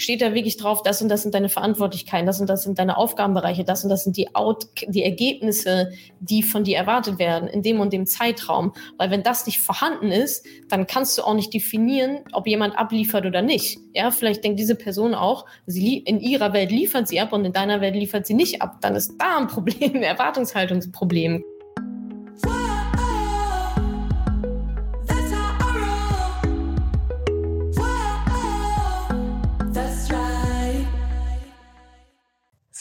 steht da wirklich drauf, das und das sind deine Verantwortlichkeiten, das und das sind deine Aufgabenbereiche, das und das sind die, Out die Ergebnisse, die von dir erwartet werden in dem und dem Zeitraum. Weil wenn das nicht vorhanden ist, dann kannst du auch nicht definieren, ob jemand abliefert oder nicht. Ja, vielleicht denkt diese Person auch, sie in ihrer Welt liefert sie ab und in deiner Welt liefert sie nicht ab. Dann ist da ein Problem, ein Erwartungshaltungsproblem.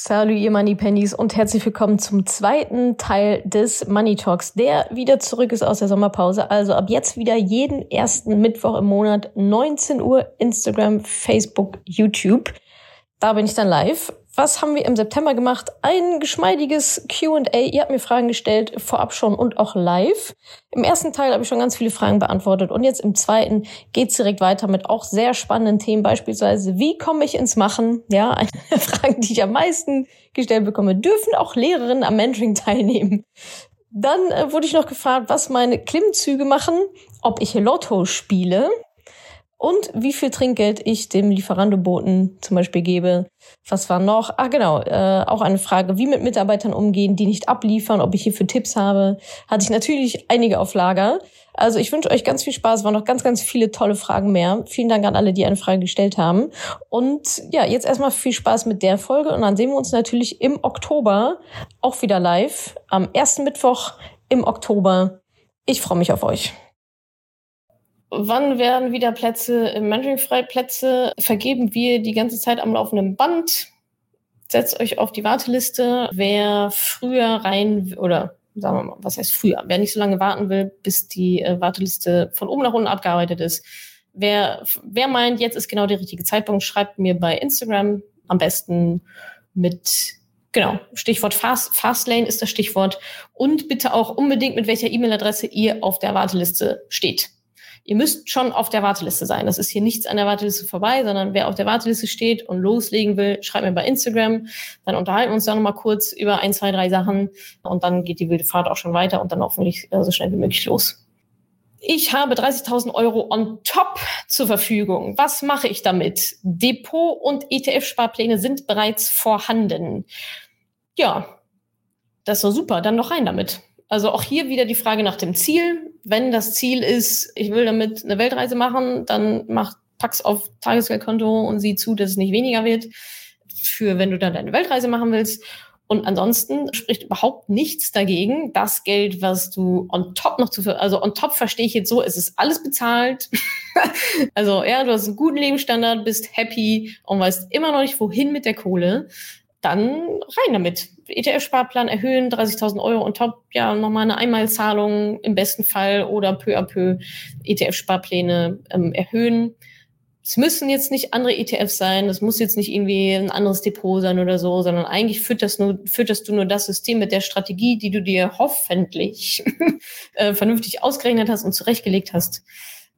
Salut, ihr Money Pennies und herzlich willkommen zum zweiten Teil des Money Talks, der wieder zurück ist aus der Sommerpause. Also ab jetzt wieder jeden ersten Mittwoch im Monat 19 Uhr Instagram, Facebook, YouTube. Da bin ich dann live. Was haben wir im September gemacht? Ein geschmeidiges Q&A. Ihr habt mir Fragen gestellt, vorab schon und auch live. Im ersten Teil habe ich schon ganz viele Fragen beantwortet und jetzt im zweiten geht's direkt weiter mit auch sehr spannenden Themen, beispielsweise wie komme ich ins Machen? Ja, eine der Fragen, die ich am meisten gestellt bekomme. Dürfen auch Lehrerinnen am Mentoring teilnehmen? Dann äh, wurde ich noch gefragt, was meine Klimmzüge machen, ob ich Lotto spiele und wie viel Trinkgeld ich dem Lieferandoboten zum Beispiel gebe. Was war noch? Ah, genau, äh, auch eine Frage, wie mit Mitarbeitern umgehen, die nicht abliefern, ob ich hierfür Tipps habe. Hatte ich natürlich einige auf Lager. Also ich wünsche euch ganz viel Spaß, waren noch ganz, ganz viele tolle Fragen mehr. Vielen Dank an alle, die eine Frage gestellt haben. Und ja, jetzt erstmal viel Spaß mit der Folge und dann sehen wir uns natürlich im Oktober auch wieder live, am ersten Mittwoch im Oktober. Ich freue mich auf euch. Wann werden wieder Plätze im Mentoring-frei Plätze? Vergeben wir die ganze Zeit am laufenden Band. Setzt euch auf die Warteliste. Wer früher rein oder sagen wir mal, was heißt früher? Wer nicht so lange warten will, bis die äh, Warteliste von oben nach unten abgearbeitet ist. Wer, wer meint, jetzt ist genau der richtige Zeitpunkt, schreibt mir bei Instagram am besten mit Genau, Stichwort Fast, Fastlane ist das Stichwort. Und bitte auch unbedingt, mit welcher E-Mail-Adresse ihr auf der Warteliste steht ihr müsst schon auf der Warteliste sein. Das ist hier nichts an der Warteliste vorbei, sondern wer auf der Warteliste steht und loslegen will, schreibt mir bei Instagram. Dann unterhalten wir uns da nochmal kurz über ein, zwei, drei Sachen und dann geht die wilde Fahrt auch schon weiter und dann hoffentlich äh, so schnell wie möglich los. Ich habe 30.000 Euro on top zur Verfügung. Was mache ich damit? Depot und ETF-Sparpläne sind bereits vorhanden. Ja, das doch super. Dann noch rein damit. Also auch hier wieder die Frage nach dem Ziel. Wenn das Ziel ist, ich will damit eine Weltreise machen, dann mach, pack's auf Tagesgeldkonto und sieh zu, dass es nicht weniger wird. Für wenn du dann deine Weltreise machen willst. Und ansonsten spricht überhaupt nichts dagegen, das Geld, was du on top noch zu, also on top verstehe ich jetzt so, es ist alles bezahlt. also ja, du hast einen guten Lebensstandard, bist happy und weißt immer noch nicht, wohin mit der Kohle dann rein damit. ETF-Sparplan erhöhen, 30.000 Euro und top, ja, nochmal eine Einmalzahlung im besten Fall oder peu à peu ETF-Sparpläne ähm, erhöhen. Es müssen jetzt nicht andere ETFs sein, das muss jetzt nicht irgendwie ein anderes Depot sein oder so, sondern eigentlich fütterst, nur, fütterst du nur das System mit der Strategie, die du dir hoffentlich äh, vernünftig ausgerechnet hast und zurechtgelegt hast.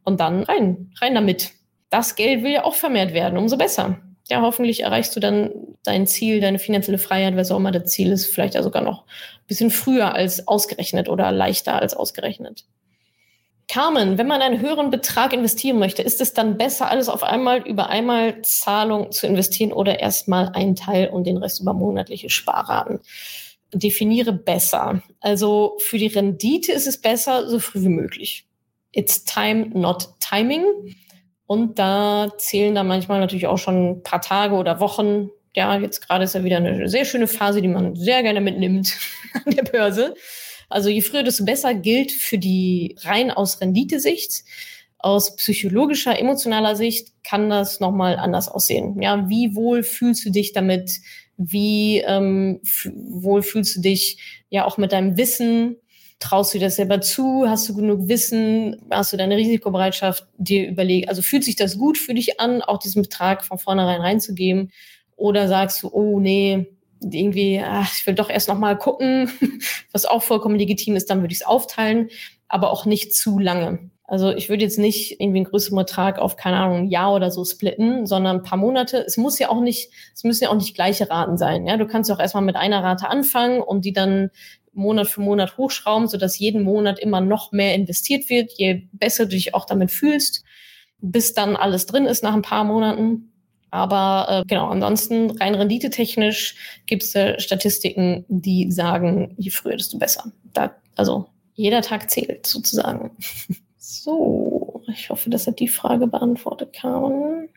Und dann rein, rein damit. Das Geld will ja auch vermehrt werden, umso besser ja, hoffentlich erreichst du dann dein Ziel, deine finanzielle Freiheit, was auch immer das Ziel ist, vielleicht ja sogar noch ein bisschen früher als ausgerechnet oder leichter als ausgerechnet. Carmen, wenn man einen höheren Betrag investieren möchte, ist es dann besser, alles auf einmal über einmal Zahlung zu investieren oder erstmal einen Teil und den Rest über monatliche Sparraten? Definiere besser. Also für die Rendite ist es besser, so früh wie möglich. It's time, not timing. Und da zählen dann manchmal natürlich auch schon ein paar Tage oder Wochen. Ja, jetzt gerade ist ja wieder eine sehr schöne Phase, die man sehr gerne mitnimmt an der Börse. Also je früher, desto besser gilt für die rein aus Renditesicht. Aus psychologischer, emotionaler Sicht kann das nochmal anders aussehen. Ja, wie wohl fühlst du dich damit? Wie ähm, wohl fühlst du dich ja auch mit deinem Wissen? Traust du dir das selber zu? Hast du genug Wissen? Hast du deine Risikobereitschaft dir überlegt? Also fühlt sich das gut für dich an, auch diesen Betrag von vornherein reinzugeben? Oder sagst du, oh nee, irgendwie, ach, ich will doch erst noch mal gucken, was auch vollkommen legitim ist, dann würde ich es aufteilen, aber auch nicht zu lange. Also ich würde jetzt nicht irgendwie einen größeren Betrag auf, keine Ahnung, ein Jahr oder so splitten, sondern ein paar Monate. Es muss ja auch nicht, es müssen ja auch nicht gleiche Raten sein. Ja, du kannst ja auch erstmal mit einer Rate anfangen und die dann Monat für Monat hochschrauben, sodass jeden Monat immer noch mehr investiert wird, je besser du dich auch damit fühlst, bis dann alles drin ist nach ein paar Monaten. Aber äh, genau, ansonsten rein renditetechnisch gibt es äh, Statistiken, die sagen, je früher, desto besser. Da, also jeder Tag zählt sozusagen. so, ich hoffe, das hat die Frage beantwortet, Carmen.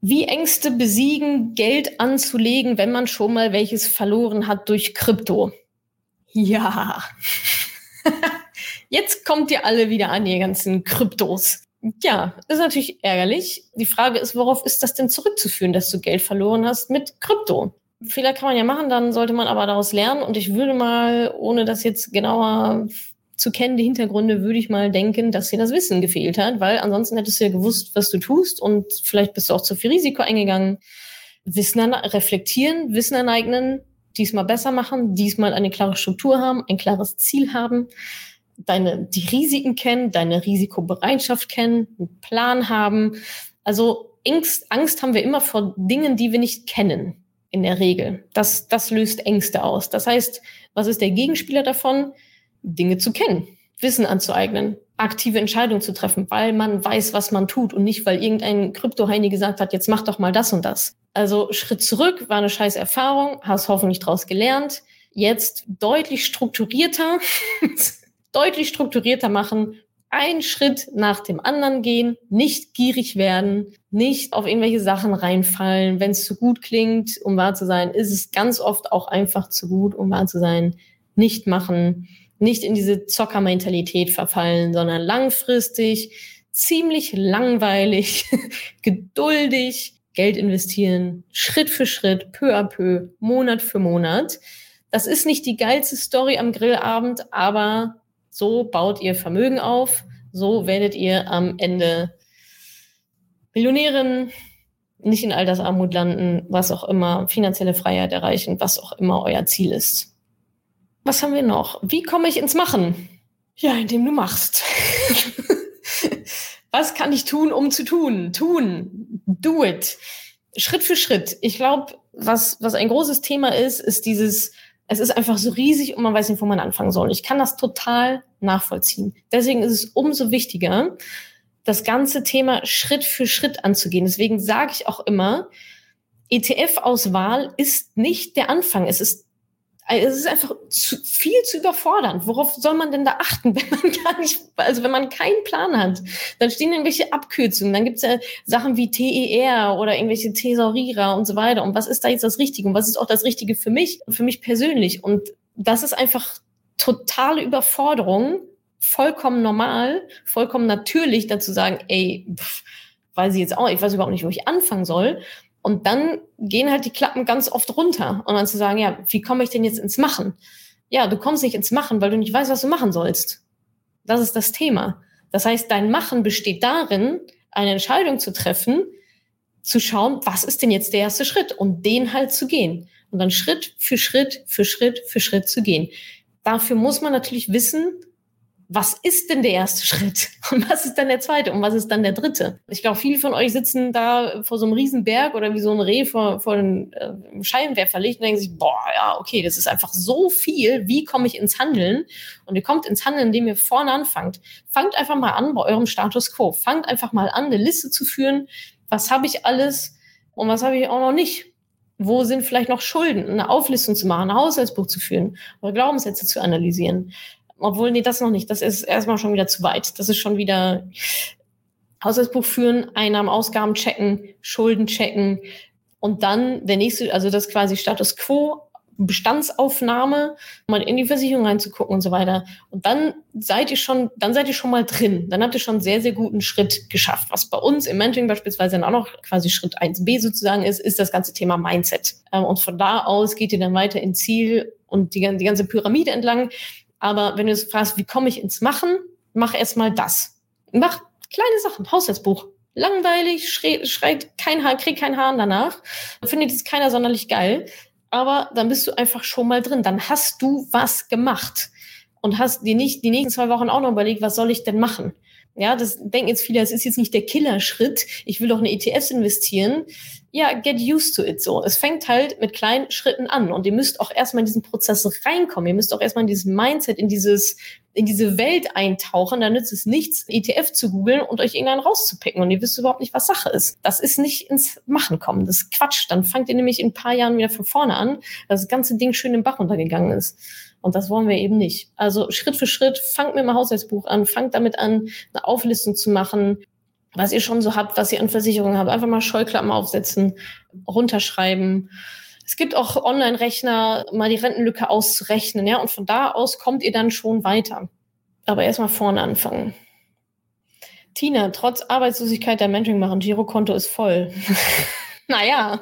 Wie Ängste besiegen, Geld anzulegen, wenn man schon mal welches verloren hat durch Krypto? Ja. Jetzt kommt ihr alle wieder an, ihr ganzen Kryptos. Ja, ist natürlich ärgerlich. Die Frage ist, worauf ist das denn zurückzuführen, dass du Geld verloren hast mit Krypto? Fehler kann man ja machen, dann sollte man aber daraus lernen. Und ich würde mal, ohne das jetzt genauer zu kennen, die Hintergründe, würde ich mal denken, dass dir das Wissen gefehlt hat, weil ansonsten hättest du ja gewusst, was du tust und vielleicht bist du auch zu viel Risiko eingegangen. Wissen reflektieren, Wissen aneignen, diesmal besser machen, diesmal eine klare Struktur haben, ein klares Ziel haben deine, die Risiken kennen, deine Risikobereitschaft kennen, einen Plan haben. Also Angst, Angst haben wir immer vor Dingen, die wir nicht kennen, in der Regel. Das, das löst Ängste aus. Das heißt, was ist der Gegenspieler davon? Dinge zu kennen, Wissen anzueignen, aktive Entscheidungen zu treffen, weil man weiß, was man tut und nicht, weil irgendein Kryptoheini gesagt hat, jetzt mach doch mal das und das. Also Schritt zurück, war eine scheiß Erfahrung, hast hoffentlich daraus gelernt. Jetzt deutlich strukturierter deutlich strukturierter machen, einen Schritt nach dem anderen gehen, nicht gierig werden, nicht auf irgendwelche Sachen reinfallen. Wenn es zu gut klingt, um wahr zu sein, ist es ganz oft auch einfach zu gut, um wahr zu sein. Nicht machen, nicht in diese Zockermentalität verfallen, sondern langfristig, ziemlich langweilig, geduldig, Geld investieren, Schritt für Schritt, peu à peu, Monat für Monat. Das ist nicht die geilste Story am Grillabend, aber so baut ihr Vermögen auf, so werdet ihr am Ende Millionärin, nicht in Altersarmut landen, was auch immer, finanzielle Freiheit erreichen, was auch immer euer Ziel ist. Was haben wir noch? Wie komme ich ins Machen? Ja, indem du machst. was kann ich tun, um zu tun? Tun. Do it. Schritt für Schritt. Ich glaube, was, was ein großes Thema ist, ist dieses es ist einfach so riesig und man weiß nicht, wo man anfangen soll. Ich kann das total nachvollziehen. Deswegen ist es umso wichtiger, das ganze Thema Schritt für Schritt anzugehen. Deswegen sage ich auch immer, ETF-Auswahl ist nicht der Anfang. Es ist es ist einfach zu, viel zu überfordern. Worauf soll man denn da achten, wenn man gar nicht, also wenn man keinen Plan hat? Dann stehen irgendwelche Abkürzungen, dann gibt's ja Sachen wie TER oder irgendwelche Thesaurierer und so weiter. Und was ist da jetzt das Richtige? Und was ist auch das Richtige für mich, für mich persönlich? Und das ist einfach totale Überforderung, vollkommen normal, vollkommen natürlich dazu sagen, ey, pff, weiß ich jetzt auch, ich weiß überhaupt nicht, wo ich anfangen soll. Und dann gehen halt die Klappen ganz oft runter. Und dann zu sagen, ja, wie komme ich denn jetzt ins Machen? Ja, du kommst nicht ins Machen, weil du nicht weißt, was du machen sollst. Das ist das Thema. Das heißt, dein Machen besteht darin, eine Entscheidung zu treffen, zu schauen, was ist denn jetzt der erste Schritt und den halt zu gehen. Und dann Schritt für Schritt für Schritt für Schritt zu gehen. Dafür muss man natürlich wissen, was ist denn der erste Schritt? Und was ist dann der zweite? Und was ist dann der dritte? Ich glaube, viele von euch sitzen da vor so einem Riesenberg oder wie so ein Reh vor, vor einem äh, Scheinwerferlicht und denken sich, boah, ja, okay, das ist einfach so viel. Wie komme ich ins Handeln? Und ihr kommt ins Handeln, indem ihr vorne anfangt. Fangt einfach mal an bei eurem Status quo. Fangt einfach mal an, eine Liste zu führen. Was habe ich alles und was habe ich auch noch nicht? Wo sind vielleicht noch Schulden? Eine Auflistung zu machen, ein Haushaltsbuch zu führen oder Glaubenssätze zu analysieren. Obwohl, nee, das noch nicht. Das ist erstmal schon wieder zu weit. Das ist schon wieder Haushaltsbuch führen, Einnahmen, Ausgaben checken, Schulden checken und dann der nächste, also das quasi Status Quo, Bestandsaufnahme, mal in die Versicherung reinzugucken und so weiter. Und dann seid ihr schon, dann seid ihr schon mal drin. Dann habt ihr schon einen sehr, sehr guten Schritt geschafft. Was bei uns im Mentoring beispielsweise dann auch noch quasi Schritt 1b sozusagen ist, ist das ganze Thema Mindset. Ähm, und von da aus geht ihr dann weiter ins Ziel und die, die ganze Pyramide entlang. Aber wenn du jetzt fragst, wie komme ich ins Machen, mach erstmal das. Mach kleine Sachen, Haushaltsbuch. Langweilig, schreit, kein Haar, krieg kein Haar danach. Findet es keiner sonderlich geil. Aber dann bist du einfach schon mal drin. Dann hast du was gemacht und hast dir nicht die nächsten zwei Wochen auch noch überlegt, was soll ich denn machen? Ja, das denken jetzt viele, es ist jetzt nicht der Killerschritt. Ich will doch in ETFs investieren. Ja, get used to it so. Es fängt halt mit kleinen Schritten an und ihr müsst auch erstmal in diesen Prozess reinkommen. Ihr müsst auch erstmal in dieses Mindset, in dieses, in diese Welt eintauchen. Da nützt es nichts, ETF zu googeln und euch irgendeinen rauszupicken und ihr wisst überhaupt nicht, was Sache ist. Das ist nicht ins Machen kommen. Das ist Quatsch. Dann fangt ihr nämlich in ein paar Jahren wieder von vorne an, dass das ganze Ding schön im Bach untergegangen ist. Und das wollen wir eben nicht. Also Schritt für Schritt, fangt mit dem Haushaltsbuch an, fangt damit an, eine Auflistung zu machen, was ihr schon so habt, was ihr an Versicherungen habt. Einfach mal Scheuklappen aufsetzen, runterschreiben. Es gibt auch Online-Rechner, mal die Rentenlücke auszurechnen, ja, und von da aus kommt ihr dann schon weiter. Aber erstmal vorne anfangen. Tina, trotz Arbeitslosigkeit der Mentoring machen, Girokonto ist voll. naja.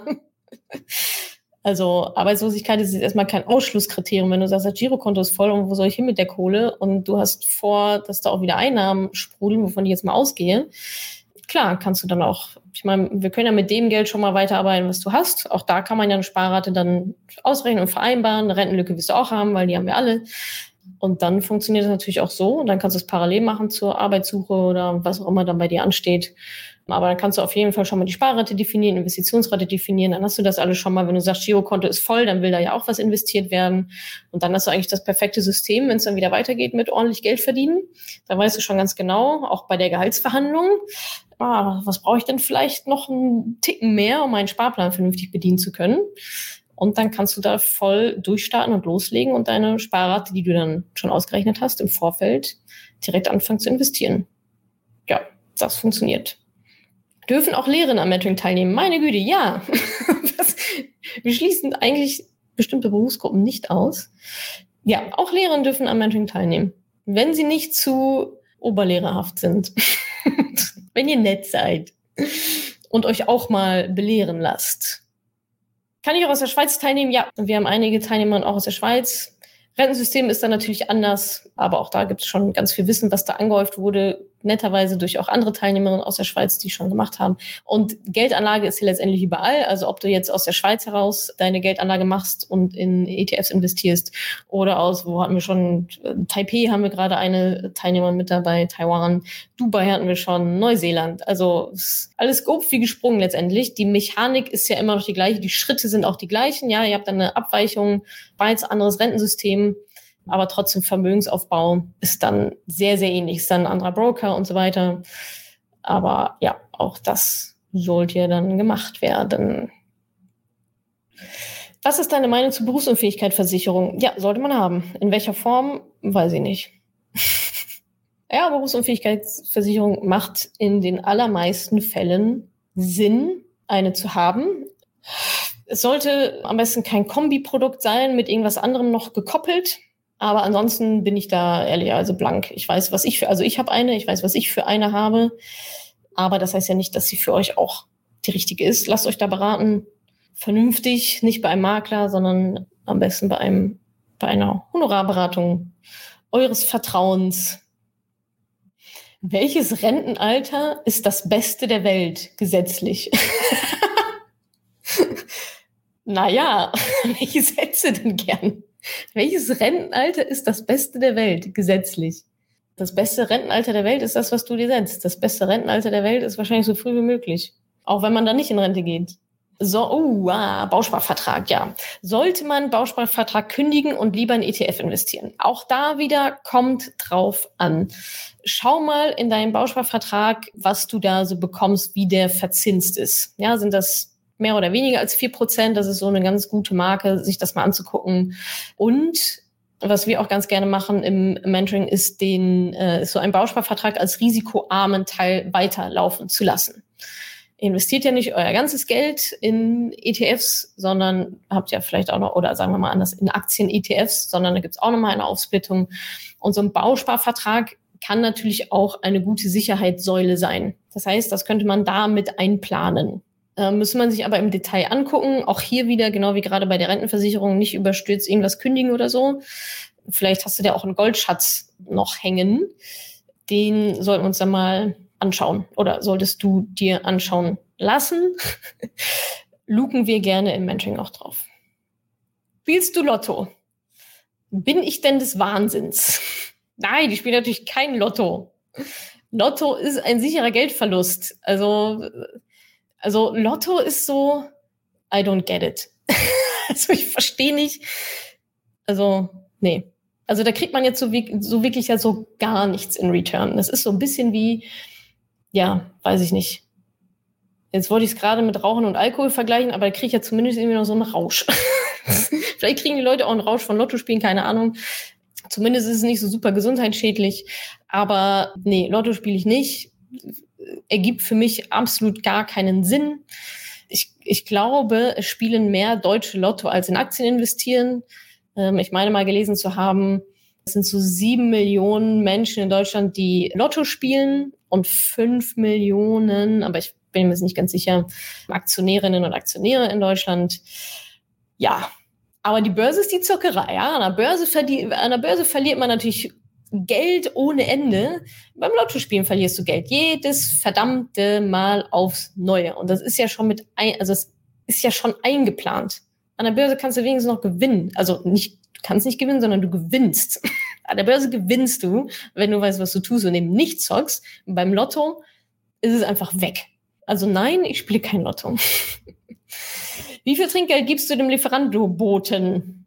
Also Arbeitslosigkeit ist erstmal kein Ausschlusskriterium. Wenn du sagst, das Girokonto ist voll und wo soll ich hin mit der Kohle und du hast vor, dass da auch wieder Einnahmen sprudeln, wovon ich jetzt mal ausgehe, klar, kannst du dann auch, ich meine, wir können ja mit dem Geld schon mal weiterarbeiten, was du hast. Auch da kann man ja eine Sparrate dann ausrechnen und vereinbaren. Eine Rentenlücke wirst du auch haben, weil die haben wir alle. Und dann funktioniert das natürlich auch so. Und dann kannst du es parallel machen zur Arbeitssuche oder was auch immer dann bei dir ansteht. Aber dann kannst du auf jeden Fall schon mal die Sparrate definieren, Investitionsrate definieren. Dann hast du das alles schon mal. Wenn du sagst, Girokonto ist voll, dann will da ja auch was investiert werden. Und dann hast du eigentlich das perfekte System, wenn es dann wieder weitergeht mit ordentlich Geld verdienen. Dann weißt du schon ganz genau, auch bei der Gehaltsverhandlung, ah, was brauche ich denn vielleicht noch einen Ticken mehr, um meinen Sparplan vernünftig bedienen zu können. Und dann kannst du da voll durchstarten und loslegen und deine Sparrate, die du dann schon ausgerechnet hast, im Vorfeld direkt anfangen zu investieren. Ja, das funktioniert. Dürfen auch Lehrerinnen am Mentoring teilnehmen? Meine Güte, ja. wir schließen eigentlich bestimmte Berufsgruppen nicht aus. Ja, auch Lehrerinnen dürfen am Mentoring teilnehmen, wenn sie nicht zu oberlehrerhaft sind. wenn ihr nett seid und euch auch mal belehren lasst. Kann ich auch aus der Schweiz teilnehmen? Ja, wir haben einige Teilnehmer auch aus der Schweiz. Rentensystem ist dann natürlich anders, aber auch da gibt es schon ganz viel Wissen, was da angehäuft wurde, netterweise durch auch andere Teilnehmerinnen aus der Schweiz, die schon gemacht haben. Und Geldanlage ist hier letztendlich überall. Also ob du jetzt aus der Schweiz heraus deine Geldanlage machst und in ETFs investierst oder aus, wo hatten wir schon, Taipei haben wir gerade eine Teilnehmerin mit dabei, Taiwan, Dubai hatten wir schon, Neuseeland. Also alles grob wie gesprungen letztendlich. Die Mechanik ist ja immer noch die gleiche, die Schritte sind auch die gleichen. Ja, ihr habt dann eine Abweichung, beides anderes Rentensystem aber trotzdem Vermögensaufbau ist dann sehr, sehr ähnlich. Ist dann ein anderer Broker und so weiter. Aber ja, auch das sollte ja dann gemacht werden. Was ist deine Meinung zur Berufsunfähigkeitsversicherung? Ja, sollte man haben. In welcher Form? Weiß ich nicht. ja, Berufsunfähigkeitsversicherung macht in den allermeisten Fällen Sinn, eine zu haben. Es sollte am besten kein Kombiprodukt sein, mit irgendwas anderem noch gekoppelt. Aber ansonsten bin ich da ehrlich, also blank. Ich weiß, was ich für, also ich habe eine, ich weiß, was ich für eine habe. Aber das heißt ja nicht, dass sie für euch auch die richtige ist. Lasst euch da beraten. Vernünftig, nicht bei einem Makler, sondern am besten bei einem, bei einer Honorarberatung eures Vertrauens. Welches Rentenalter ist das Beste der Welt gesetzlich? naja, welche Sätze denn gern? Welches Rentenalter ist das Beste der Welt gesetzlich? Das beste Rentenalter der Welt ist das, was du dir setzt. Das beste Rentenalter der Welt ist wahrscheinlich so früh wie möglich. Auch wenn man dann nicht in Rente geht. So, oh, ah, Bausparvertrag, ja. Sollte man Bausparvertrag kündigen und lieber in ETF investieren? Auch da wieder kommt drauf an. Schau mal in deinen Bausparvertrag, was du da so bekommst, wie der verzinst ist. Ja, sind das mehr oder weniger als vier Prozent. Das ist so eine ganz gute Marke, sich das mal anzugucken. Und was wir auch ganz gerne machen im Mentoring, ist den äh, ist so ein Bausparvertrag als risikoarmen Teil weiterlaufen zu lassen. investiert ja nicht euer ganzes Geld in ETFs, sondern habt ja vielleicht auch noch, oder sagen wir mal anders, in Aktien-ETFs, sondern da gibt's auch nochmal eine Aufsplittung. Und so ein Bausparvertrag kann natürlich auch eine gute Sicherheitssäule sein. Das heißt, das könnte man da mit einplanen. Äh, müsste man sich aber im Detail angucken. Auch hier wieder, genau wie gerade bei der Rentenversicherung, nicht überstürzt irgendwas kündigen oder so. Vielleicht hast du da auch einen Goldschatz noch hängen. Den sollten wir uns dann mal anschauen oder solltest du dir anschauen lassen. Luken wir gerne im Mentoring auch drauf. Spielst du Lotto? Bin ich denn des Wahnsinns? Nein, ich spiele natürlich kein Lotto. Lotto ist ein sicherer Geldverlust. Also Also Lotto ist so, I don't get it. also ich verstehe nicht. Also, nee. Also da kriegt man jetzt so, so wirklich ja so gar nichts in Return. Das ist so ein bisschen wie, ja, weiß ich nicht. Jetzt wollte ich es gerade mit Rauchen und Alkohol vergleichen, aber da kriege ich ja zumindest irgendwie noch so einen Rausch. Vielleicht kriegen die Leute auch einen Rausch von Lotto spielen, keine Ahnung. Zumindest ist es nicht so super gesundheitsschädlich. Aber nee, Lotto spiele ich nicht. Ergibt für mich absolut gar keinen Sinn. Ich, ich glaube, es spielen mehr deutsche Lotto als in Aktien investieren. Ähm, ich meine mal gelesen zu haben, es sind so sieben Millionen Menschen in Deutschland, die Lotto spielen und fünf Millionen, aber ich bin mir nicht ganz sicher, Aktionärinnen und Aktionäre in Deutschland. Ja, aber die Börse ist die Zuckerei. Ja? An, der Börse an der Börse verliert man natürlich Geld ohne Ende. Beim Lottospielen verlierst du Geld jedes verdammte Mal aufs Neue. Und das ist ja schon mit ein, also es ist ja schon eingeplant. An der Börse kannst du wenigstens noch gewinnen. Also nicht, du kannst nicht gewinnen, sondern du gewinnst. An der Börse gewinnst du, wenn du weißt, was du tust und eben nicht zockst. Und beim Lotto ist es einfach weg. Also nein, ich spiele kein Lotto. Wie viel Trinkgeld gibst du dem Lieferando-Boten?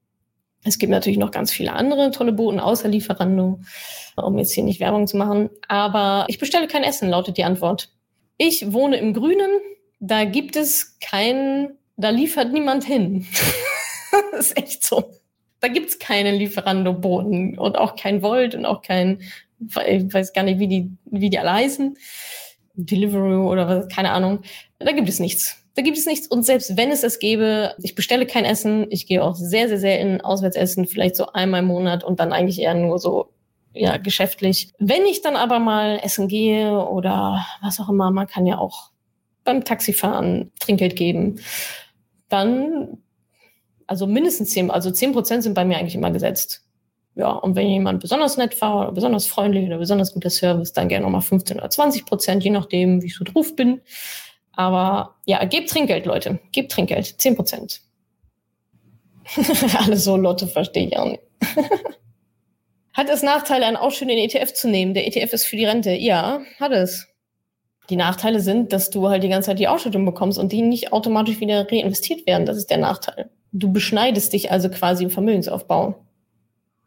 Es gibt natürlich noch ganz viele andere tolle Boten außer Lieferando, um jetzt hier nicht Werbung zu machen. Aber ich bestelle kein Essen, lautet die Antwort. Ich wohne im Grünen, da gibt es kein, da liefert niemand hin. das ist echt so. Da gibt's keine Lieferando-Boten und auch kein Volt und auch kein, ich weiß gar nicht, wie die, wie die alle heißen. Deliveroo oder was, keine Ahnung. Da gibt es nichts. Da gibt es nichts. Und selbst wenn es das gäbe, ich bestelle kein Essen. Ich gehe auch sehr, sehr selten auswärts essen, vielleicht so einmal im Monat und dann eigentlich eher nur so, ja, geschäftlich. Wenn ich dann aber mal essen gehe oder was auch immer, man kann ja auch beim Taxifahren Trinkgeld geben, dann, also mindestens zehn, also zehn Prozent sind bei mir eigentlich immer gesetzt. Ja, und wenn jemand besonders nett war oder besonders freundlich oder besonders guter Service, dann gerne nochmal 15 oder 20 Prozent, je nachdem, wie ich so drauf bin. Aber ja, gebt Trinkgeld, Leute. Gebt Trinkgeld. 10 Prozent. Alle so Lotte verstehe ich auch nicht. hat es Nachteile, einen Ausschütt in den ETF zu nehmen? Der ETF ist für die Rente. Ja, hat es. Die Nachteile sind, dass du halt die ganze Zeit die Ausschüttung bekommst und die nicht automatisch wieder reinvestiert werden. Das ist der Nachteil. Du beschneidest dich also quasi im Vermögensaufbau.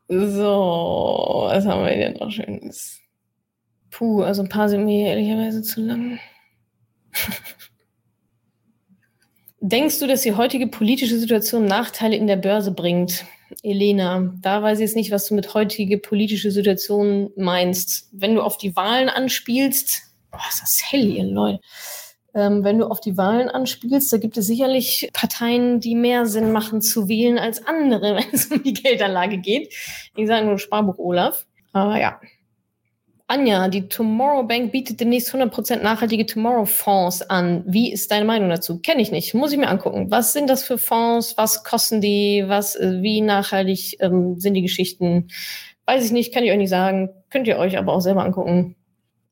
So, was haben wir denn noch Schönes? Puh, also ein paar sind mir ehrlicherweise zu lang. Denkst du, dass die heutige politische Situation Nachteile in der Börse bringt? Elena, da weiß ich jetzt nicht, was du mit heutige politische Situation meinst. Wenn du auf die Wahlen anspielst, oh, ist das hell hier, Leute. Ähm, wenn du auf die Wahlen anspielst, da gibt es sicherlich Parteien, die mehr Sinn machen zu wählen als andere, wenn es um die Geldanlage geht. Ich sage nur Sparbuch Olaf. Aber ja, Anja, die Tomorrow Bank bietet demnächst 100% nachhaltige Tomorrow Fonds an. Wie ist deine Meinung dazu? Kenne ich nicht, muss ich mir angucken. Was sind das für Fonds? Was kosten die? Was, äh, wie nachhaltig ähm, sind die Geschichten? Weiß ich nicht, kann ich euch nicht sagen. Könnt ihr euch aber auch selber angucken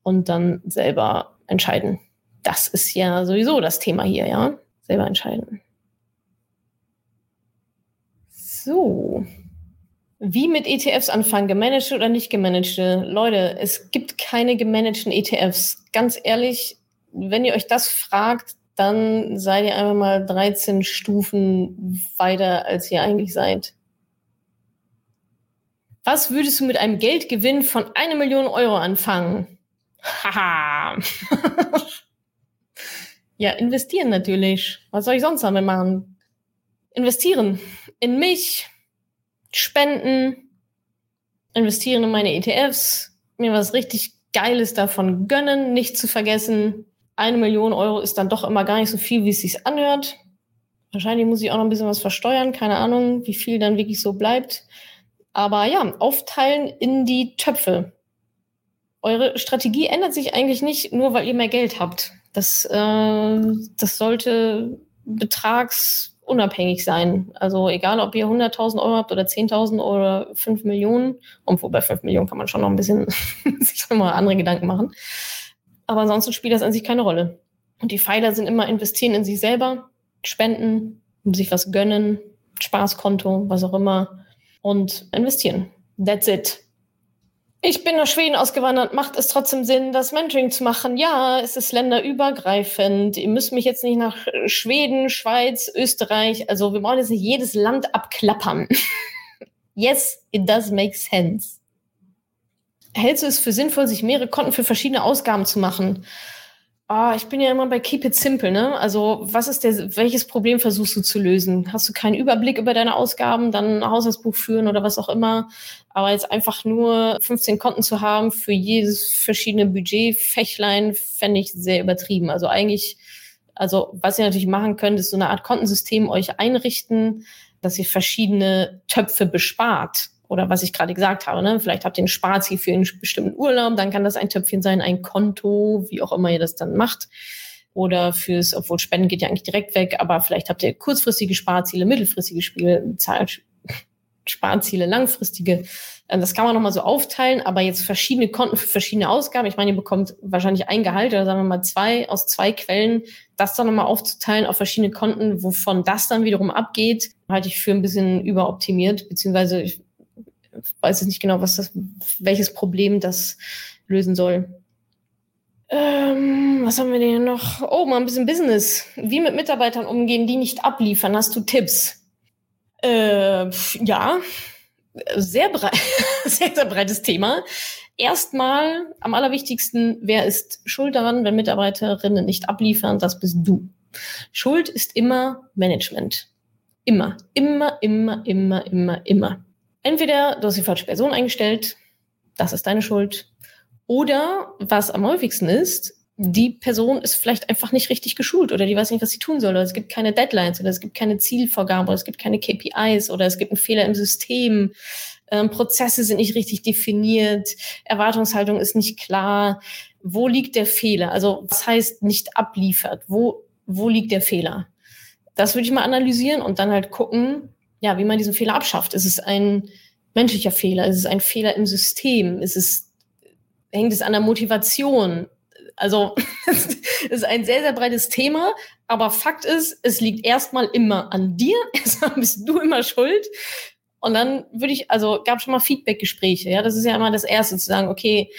und dann selber entscheiden. Das ist ja sowieso das Thema hier, ja? Selber entscheiden. So. Wie mit ETFs anfangen, gemanagte oder nicht gemanagte? Leute, es gibt keine gemanagten ETFs. Ganz ehrlich, wenn ihr euch das fragt, dann seid ihr einfach mal 13 Stufen weiter, als ihr eigentlich seid. Was würdest du mit einem Geldgewinn von einer Million Euro anfangen? Haha. ja, investieren natürlich. Was soll ich sonst damit machen? Investieren. In mich, spenden, investieren in meine ETFs, mir was richtig Geiles davon gönnen, nicht zu vergessen. Eine Million Euro ist dann doch immer gar nicht so viel, wie es sich anhört. Wahrscheinlich muss ich auch noch ein bisschen was versteuern, keine Ahnung, wie viel dann wirklich so bleibt. Aber ja, aufteilen in die Töpfe. Eure Strategie ändert sich eigentlich nicht, nur weil ihr mehr Geld habt. Das, äh, das sollte betrags unabhängig sein. Also egal, ob ihr 100.000 Euro habt oder 10.000 oder 5 Millionen. Und bei 5 Millionen kann man schon noch ein bisschen sich schon mal andere Gedanken machen. Aber ansonsten spielt das an sich keine Rolle. Und die Pfeiler sind immer investieren in sich selber, spenden, sich was gönnen, Spaßkonto, was auch immer und investieren. That's it. Ich bin nach Schweden ausgewandert. Macht es trotzdem Sinn, das Mentoring zu machen? Ja, es ist länderübergreifend. Ihr müsst mich jetzt nicht nach Schweden, Schweiz, Österreich, also wir wollen jetzt nicht jedes Land abklappern. yes, it does make sense. Hältst du es für sinnvoll, sich mehrere Konten für verschiedene Ausgaben zu machen? Ah, ich bin ja immer bei Keep It Simple, ne? Also, was ist der, welches Problem versuchst du zu lösen? Hast du keinen Überblick über deine Ausgaben, dann ein Haushaltsbuch führen oder was auch immer? Aber jetzt einfach nur 15 Konten zu haben für jedes verschiedene Budgetfächlein, fände ich sehr übertrieben. Also eigentlich, also, was ihr natürlich machen könnt, ist so eine Art Kontensystem euch einrichten, dass ihr verschiedene Töpfe bespart oder was ich gerade gesagt habe, ne? vielleicht habt ihr ein Sparziel für einen bestimmten Urlaub, dann kann das ein Töpfchen sein, ein Konto, wie auch immer ihr das dann macht. Oder fürs, obwohl Spenden geht ja eigentlich direkt weg, aber vielleicht habt ihr kurzfristige Sparziele, mittelfristige Spiele, Sparziele, langfristige. Ähm, das kann man nochmal so aufteilen, aber jetzt verschiedene Konten für verschiedene Ausgaben. Ich meine, ihr bekommt wahrscheinlich ein Gehalt oder sagen wir mal zwei aus zwei Quellen. Das dann nochmal aufzuteilen auf verschiedene Konten, wovon das dann wiederum abgeht, halte ich für ein bisschen überoptimiert, beziehungsweise ich weiß jetzt nicht genau, was das, welches Problem das lösen soll. Ähm, was haben wir denn noch? Oh, mal ein bisschen Business. Wie mit Mitarbeitern umgehen, die nicht abliefern. Hast du Tipps? Äh, ja, sehr breit, sehr, sehr breites Thema. Erstmal am allerwichtigsten, wer ist schuld daran, wenn Mitarbeiterinnen nicht abliefern? Das bist du. Schuld ist immer Management. Immer, immer, immer, immer, immer, immer entweder du hast die falsche Person eingestellt, das ist deine Schuld, oder was am häufigsten ist, die Person ist vielleicht einfach nicht richtig geschult oder die weiß nicht, was sie tun soll. Oder es gibt keine Deadlines oder es gibt keine Zielvorgaben oder es gibt keine KPIs oder es gibt einen Fehler im System. Ähm, Prozesse sind nicht richtig definiert. Erwartungshaltung ist nicht klar. Wo liegt der Fehler? Also was heißt nicht abliefert? Wo, wo liegt der Fehler? Das würde ich mal analysieren und dann halt gucken, ja, wie man diesen Fehler abschafft. Ist es ein menschlicher Fehler? Ist es ein Fehler im System? Ist es, hängt es an der Motivation? Also, es ist ein sehr, sehr breites Thema. Aber Fakt ist, es liegt erstmal immer an dir. Erstmal bist du immer schuld. Und dann würde ich, also gab schon mal Feedback-Gespräche. Ja, das ist ja immer das Erste zu sagen, okay,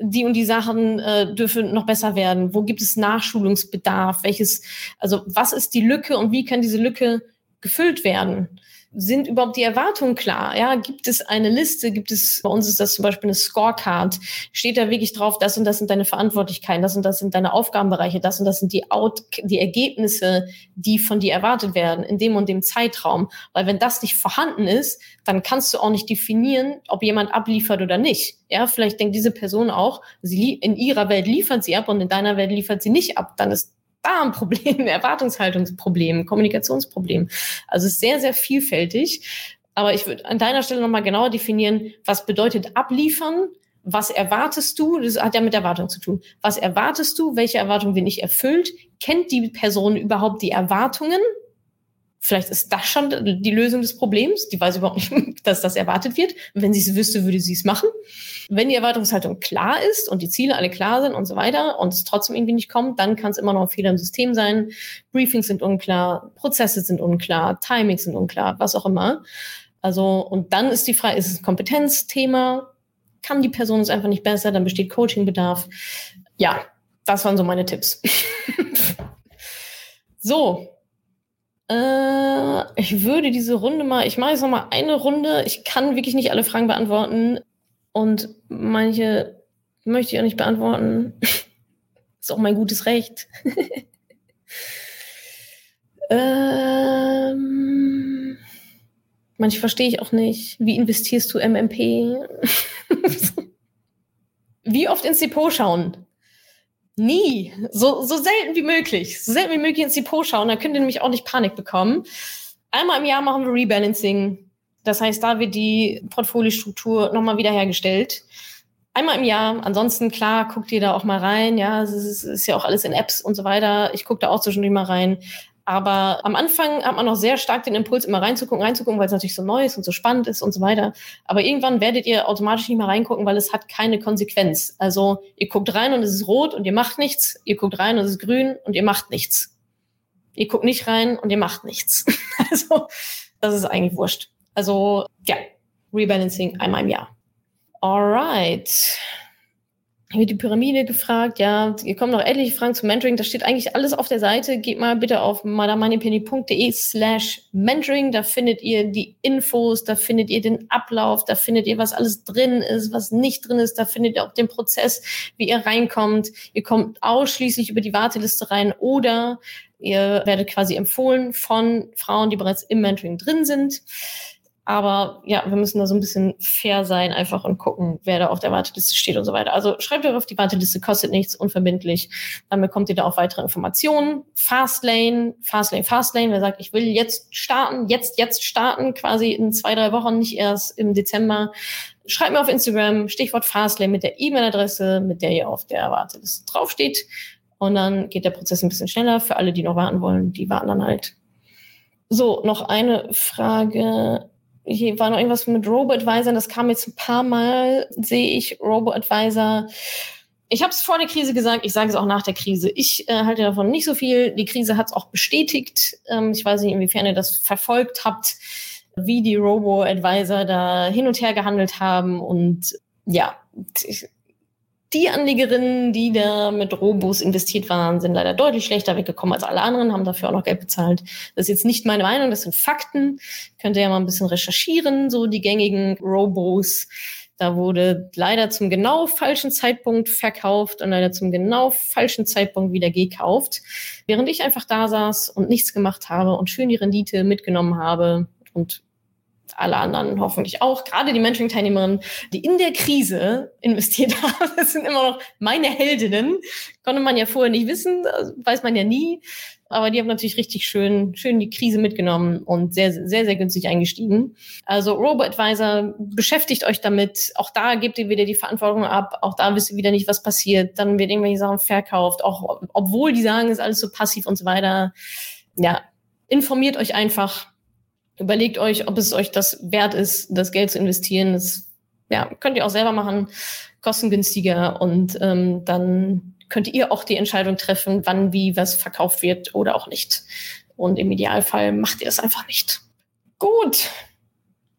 die und die Sachen äh, dürfen noch besser werden. Wo gibt es Nachschulungsbedarf? Welches, also was ist die Lücke und wie kann diese Lücke gefüllt werden? Sind überhaupt die Erwartungen klar? Ja, gibt es eine Liste? Gibt es, bei uns ist das zum Beispiel eine Scorecard? Steht da wirklich drauf, das und das sind deine Verantwortlichkeiten, das und das sind deine Aufgabenbereiche, das und das sind die Out, die Ergebnisse, die von dir erwartet werden in dem und dem Zeitraum? Weil wenn das nicht vorhanden ist, dann kannst du auch nicht definieren, ob jemand abliefert oder nicht. Ja, vielleicht denkt diese Person auch, sie in ihrer Welt liefert sie ab und in deiner Welt liefert sie nicht ab. Dann ist da ein Problem, Erwartungshaltungsproblem, Kommunikationsproblem. Also es ist sehr, sehr vielfältig. Aber ich würde an deiner Stelle nochmal genauer definieren, was bedeutet abliefern, was erwartest du? Das hat ja mit Erwartung zu tun. Was erwartest du? Welche Erwartungen werden nicht erfüllt? Kennt die Person überhaupt die Erwartungen? Vielleicht ist das schon die Lösung des Problems. Die weiß überhaupt nicht, dass das erwartet wird. Wenn sie es wüsste, würde sie es machen. Wenn die Erwartungshaltung klar ist und die Ziele alle klar sind und so weiter und es trotzdem irgendwie nicht kommt, dann kann es immer noch ein Fehler im System sein. Briefings sind unklar, Prozesse sind unklar, Timings sind unklar, was auch immer. Also, und dann ist die Frage, ist es ein Kompetenzthema? Kann die Person es einfach nicht besser? Dann besteht Coachingbedarf. Ja, das waren so meine Tipps. so, äh, ich würde diese Runde mal, ich mache jetzt noch mal eine Runde. Ich kann wirklich nicht alle Fragen beantworten und manche möchte ich auch nicht beantworten. Ist auch mein gutes Recht. ähm, manche verstehe ich auch nicht. Wie investierst du MMP? Wie oft ins Depot schauen? Nie. So, so selten wie möglich. So selten wie möglich ins Depot schauen. Da könnt ihr nämlich auch nicht Panik bekommen. Einmal im Jahr machen wir Rebalancing. Das heißt, da wird die Portfoliostruktur nochmal wiederhergestellt. Einmal im Jahr. Ansonsten, klar, guckt ihr da auch mal rein. Ja, es ist, ist ja auch alles in Apps und so weiter. Ich gucke da auch zwischendurch mal rein. Aber am Anfang hat man noch sehr stark den Impuls, immer reinzugucken, reinzugucken, weil es natürlich so neu ist und so spannend ist und so weiter. Aber irgendwann werdet ihr automatisch nicht mehr reingucken, weil es hat keine Konsequenz. Also ihr guckt rein und es ist rot und ihr macht nichts. Ihr guckt rein und es ist grün und ihr macht nichts. Ihr guckt nicht rein und ihr macht nichts. also das ist eigentlich wurscht. Also ja, Rebalancing einmal im Jahr. Alright wird die Pyramide gefragt, ja, hier kommen noch etliche Fragen zum Mentoring, da steht eigentlich alles auf der Seite. Geht mal bitte auf madamoneypenny.de slash mentoring, da findet ihr die Infos, da findet ihr den Ablauf, da findet ihr, was alles drin ist, was nicht drin ist, da findet ihr auch den Prozess, wie ihr reinkommt. Ihr kommt ausschließlich über die Warteliste rein oder ihr werdet quasi empfohlen von Frauen, die bereits im Mentoring drin sind. Aber ja, wir müssen da so ein bisschen fair sein einfach und gucken, wer da auf der Warteliste steht und so weiter. Also schreibt euch auf die Warteliste, kostet nichts, unverbindlich. Dann bekommt ihr da auch weitere Informationen. Fastlane, Fastlane, Fastlane. Wer sagt, ich will jetzt starten, jetzt, jetzt starten, quasi in zwei, drei Wochen, nicht erst im Dezember. Schreibt mir auf Instagram, Stichwort Fastlane mit der E-Mail-Adresse, mit der ihr auf der Warteliste draufsteht. Und dann geht der Prozess ein bisschen schneller. Für alle, die noch warten wollen, die warten dann halt. So, noch eine Frage hier war noch irgendwas mit Robo-Advisor, das kam jetzt ein paar Mal, sehe ich Robo-Advisor. Ich habe es vor der Krise gesagt, ich sage es auch nach der Krise. Ich äh, halte davon nicht so viel. Die Krise hat es auch bestätigt. Ähm, ich weiß nicht, inwiefern ihr das verfolgt habt, wie die Robo-Advisor da hin und her gehandelt haben. Und ja, die Anlegerinnen, die da mit Robos investiert waren, sind leider deutlich schlechter weggekommen als alle anderen, haben dafür auch noch Geld bezahlt. Das ist jetzt nicht meine Meinung, das sind Fakten. Könnt ihr ja mal ein bisschen recherchieren, so die gängigen Robos. Da wurde leider zum genau falschen Zeitpunkt verkauft und leider zum genau falschen Zeitpunkt wieder gekauft. Während ich einfach da saß und nichts gemacht habe und schön die Rendite mitgenommen habe und alle anderen hoffentlich auch, gerade die Mentoring-Teilnehmerinnen, die in der Krise investiert haben, das sind immer noch meine Heldinnen. Konnte man ja vorher nicht wissen, weiß man ja nie. Aber die haben natürlich richtig schön, schön die Krise mitgenommen und sehr, sehr, sehr günstig eingestiegen. Also Robo-Advisor, beschäftigt euch damit. Auch da gebt ihr wieder die Verantwortung ab. Auch da wisst ihr wieder nicht, was passiert. Dann wird irgendwelche Sachen verkauft. Auch obwohl die sagen, ist alles so passiv und so weiter. Ja, informiert euch einfach Überlegt euch, ob es euch das wert ist, das Geld zu investieren. Das ja, könnt ihr auch selber machen, kostengünstiger und ähm, dann könnt ihr auch die Entscheidung treffen, wann, wie, was verkauft wird oder auch nicht. Und im Idealfall macht ihr es einfach nicht. Gut.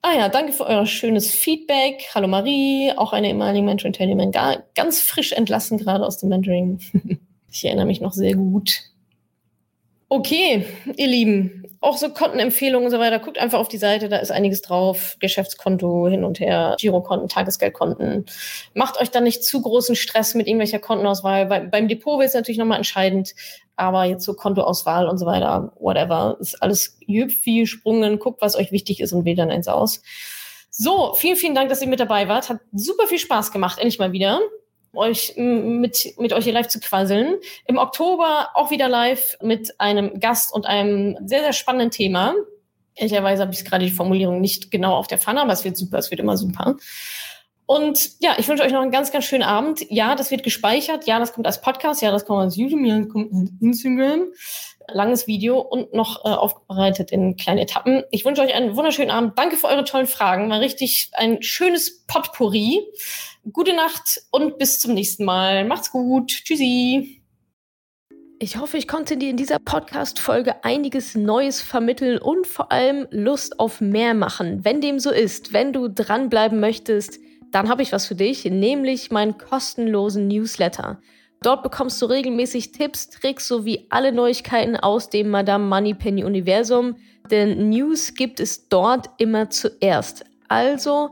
Ah ja, danke für euer schönes Feedback. Hallo Marie, auch eine ehemalige Mentoring-Teilnehmerin, ganz frisch entlassen gerade aus dem Mentoring. ich erinnere mich noch sehr gut. Okay, ihr Lieben, auch so Kontenempfehlungen und so weiter, guckt einfach auf die Seite, da ist einiges drauf. Geschäftskonto hin und her, Girokonten, Tagesgeldkonten. Macht euch dann nicht zu großen Stress mit irgendwelcher Kontenauswahl. Bei, beim Depot wird es natürlich nochmal entscheidend, aber jetzt so Kontoauswahl und so weiter, whatever, ist alles viel Sprungen. Guckt, was euch wichtig ist und wählt dann eins aus. So, vielen, vielen Dank, dass ihr mit dabei wart. Hat super viel Spaß gemacht, endlich mal wieder euch mit, mit euch hier live zu quasseln. Im Oktober auch wieder live mit einem Gast und einem sehr, sehr spannenden Thema. Ehrlicherweise habe ich gerade die Formulierung nicht genau auf der Pfanne, aber es wird super, es wird immer super. Und ja, ich wünsche euch noch einen ganz, ganz schönen Abend. Ja, das wird gespeichert. Ja, das kommt als Podcast. Ja, das kommt als YouTube. Ja, das kommt als Instagram. Langes Video und noch äh, aufbereitet in kleine Etappen. Ich wünsche euch einen wunderschönen Abend. Danke für eure tollen Fragen. War richtig ein schönes Potpourri gute Nacht und bis zum nächsten Mal. Macht's gut. Tschüssi. Ich hoffe, ich konnte dir in dieser Podcast-Folge einiges Neues vermitteln und vor allem Lust auf mehr machen. Wenn dem so ist, wenn du dranbleiben möchtest, dann habe ich was für dich, nämlich meinen kostenlosen Newsletter. Dort bekommst du regelmäßig Tipps, Tricks sowie alle Neuigkeiten aus dem Madame Moneypenny Universum, denn News gibt es dort immer zuerst. Also